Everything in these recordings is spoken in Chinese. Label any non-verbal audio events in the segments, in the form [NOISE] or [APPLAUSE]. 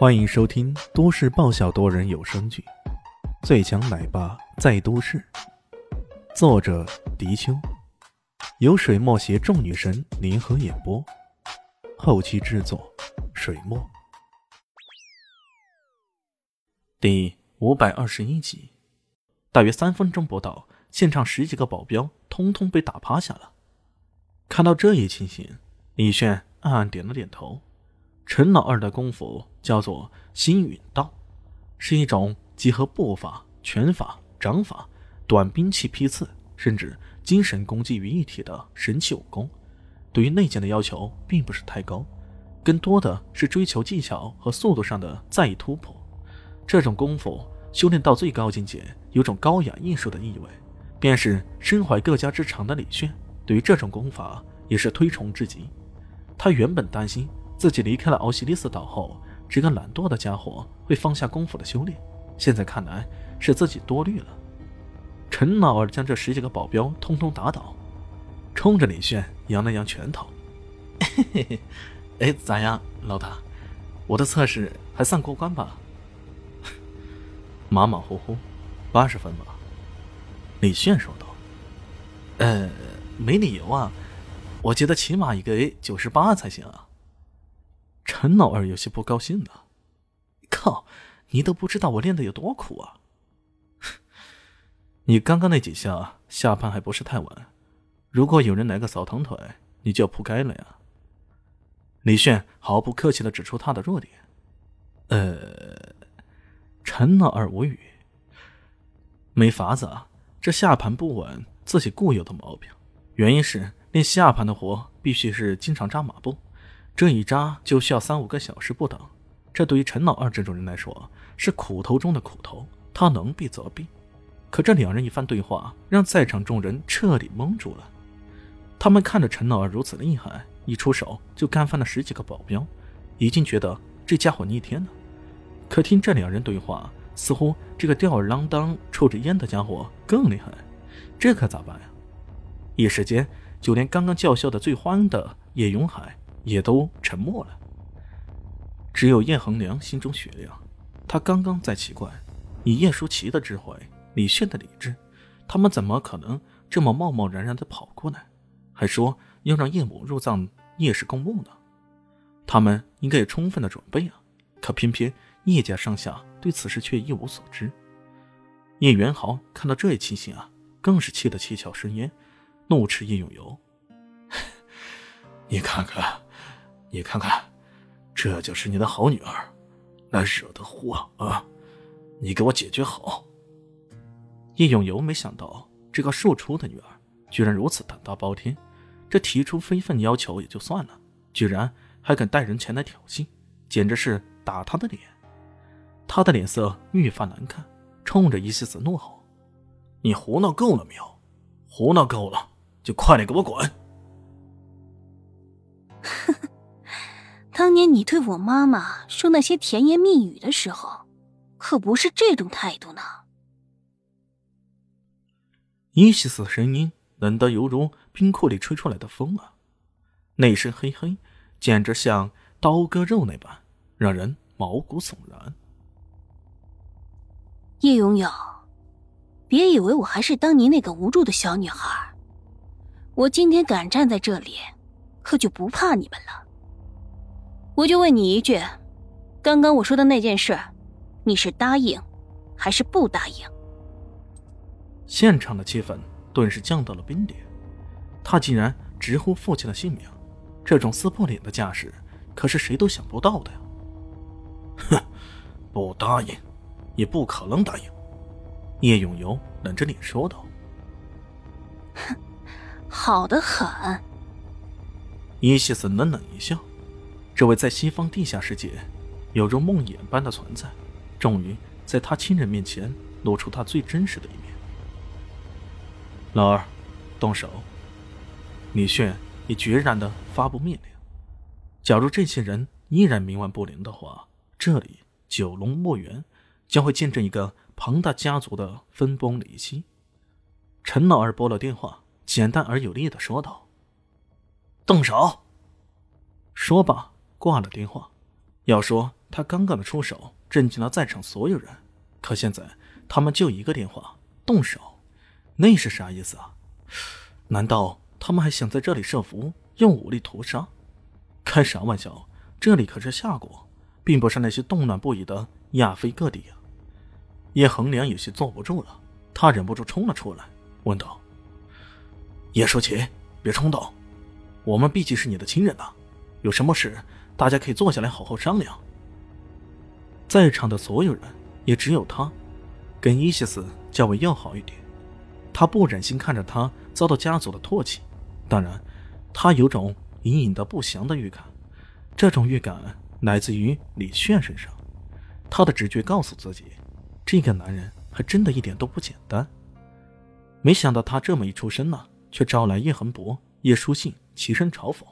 欢迎收听都市爆笑多人有声剧《最强奶爸在都市》，作者：迪秋，由水墨携众女神联合演播，后期制作：水墨。第五百二十一集，大约三分钟不到，现场十几个保镖通通被打趴下了。看到这一情形，李炫暗暗点了点头。陈老二的功夫叫做星陨道，是一种集合步法、拳法、掌法、短兵器劈刺，甚至精神攻击于一体的神奇武功。对于内劲的要求并不是太高，更多的是追求技巧和速度上的再突破。这种功夫修炼到最高境界，有种高雅艺术的意味。便是身怀各家之长的李炫，对于这种功法也是推崇至极。他原本担心。自己离开了奥西里斯岛后，这个懒惰的家伙会放下功夫的修炼。现在看来是自己多虑了。陈老二将这十几个保镖通通打倒，冲着李炫扬了扬拳头：“嘿嘿嘿，哎，咋样，老大？我的测试还算过关吧？”马马虎虎，八十分吧。李炫说道：“呃，没理由啊，我觉得起码也给九十八才行啊。”陈老二有些不高兴了：“靠，你都不知道我练的有多苦啊！[LAUGHS] 你刚刚那几下下盘还不是太稳，如果有人来个扫堂腿，你就要扑街了呀！”李炫毫不客气的指出他的弱点。呃，陈老二无语。没法子啊，这下盘不稳，自己固有的毛病。原因是练下盘的活必须是经常扎马步。这一扎就需要三五个小时不等，这对于陈老二这种人来说是苦头中的苦头。他能避则避，可这两人一番对话让在场众人彻底懵住了。他们看着陈老二如此厉害，一出手就干翻了十几个保镖，已经觉得这家伙逆天了。可听这两人对话，似乎这个吊儿郎当、抽着烟的家伙更厉害，这可咋办呀？一时间，就连刚刚叫嚣的最欢的叶永海。也都沉默了。只有叶恒良心中雪亮，他刚刚在奇怪，以叶舒淇的智慧，李炫的理智，他们怎么可能这么贸贸然然的跑过来，还说要让叶母入葬叶氏公墓呢？他们应该有充分的准备啊！可偏偏叶家上下对此事却一无所知。叶元豪看到这一情形啊，更是气得七窍生烟，怒斥叶永游：“ [LAUGHS] 你看看！”你看看，这就是你的好女儿，那惹的祸啊！你给我解决好。叶永游没想到这个庶出的女儿居然如此胆大包天，这提出非分要求也就算了，居然还敢带人前来挑衅，简直是打他的脸。他的脸色愈发难看，冲着伊西子怒吼：“你胡闹够了没有？胡闹够了，就快点给我滚！” [LAUGHS] 当年你对我妈妈说那些甜言蜜语的时候，可不是这种态度呢。伊西斯的声音冷得犹如冰库里吹出来的风啊，那身黑黑，简直像刀割肉那般，让人毛骨悚然。叶永友，别以为我还是当年那个无助的小女孩，我今天敢站在这里，可就不怕你们了。我就问你一句，刚刚我说的那件事，你是答应还是不答应？现场的气氛顿时降到了冰点。他竟然直呼父亲的姓名，这种撕破脸的架势，可是谁都想不到的呀！哼，不答应，也不可能答应。叶永游冷着脸说道：“哼，好的很。”伊西斯冷冷一笑。这位在西方地下世界有如梦魇般的存在，终于在他亲人面前露出他最真实的一面。老二，动手！李炫也决然的发布命令。假如这些人依然冥顽不灵的话，这里九龙墓园将会见证一个庞大家族的分崩离析。陈老二拨了电话，简单而有力的说道：“动手！”说罢。挂了电话，要说他刚刚的出手震惊了在场所有人，可现在他们就一个电话动手，那是啥意思啊？难道他们还想在这里设伏，用武力屠杀？开啥玩笑？这里可是夏国，并不是那些动乱不已的亚非各地啊！叶恒良有些坐不住了，他忍不住冲了出来，问道：“叶舒淇，别冲动，我们毕竟是你的亲人呐，有什么事大家可以坐下来好好商量。”在场的所有人，也只有他，跟伊西斯较为要好一点。他不忍心看着他遭到家族的唾弃，当然，他有种隐隐的不祥的预感。这种预感来自于李炫身上，他的直觉告诉自己。这个男人还真的一点都不简单。没想到他这么一出声呢，却招来叶恒博、叶书信齐声嘲讽：“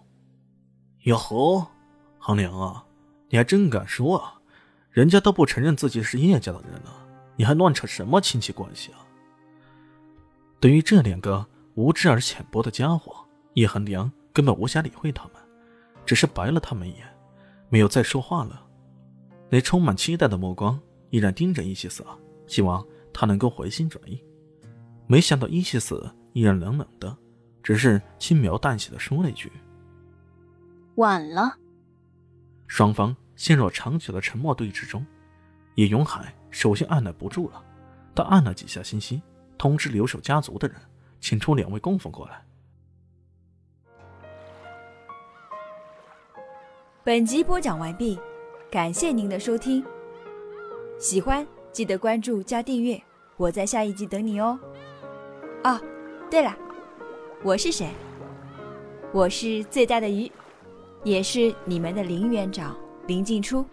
哟吼，恒良啊，你还真敢说啊！人家都不承认自己是叶家的人了，你还乱扯什么亲戚关系啊？”对于这两个无知而浅薄的家伙，叶恒良根本无暇理会他们，只是白了他们一眼，没有再说话了。那充满期待的目光。依然盯着伊西斯，希望他能够回心转意。没想到伊西斯依然冷冷的，只是轻描淡写的说了一句：“晚了。”双方陷入长久的沉默对峙中。叶永海首先按捺不住了，他按了几下信息，通知留守家族的人，请出两位供奉过来。本集播讲完毕，感谢您的收听。喜欢记得关注加订阅，我在下一集等你哦。哦，对了，我是谁？我是最大的鱼，也是你们的林园长林静初。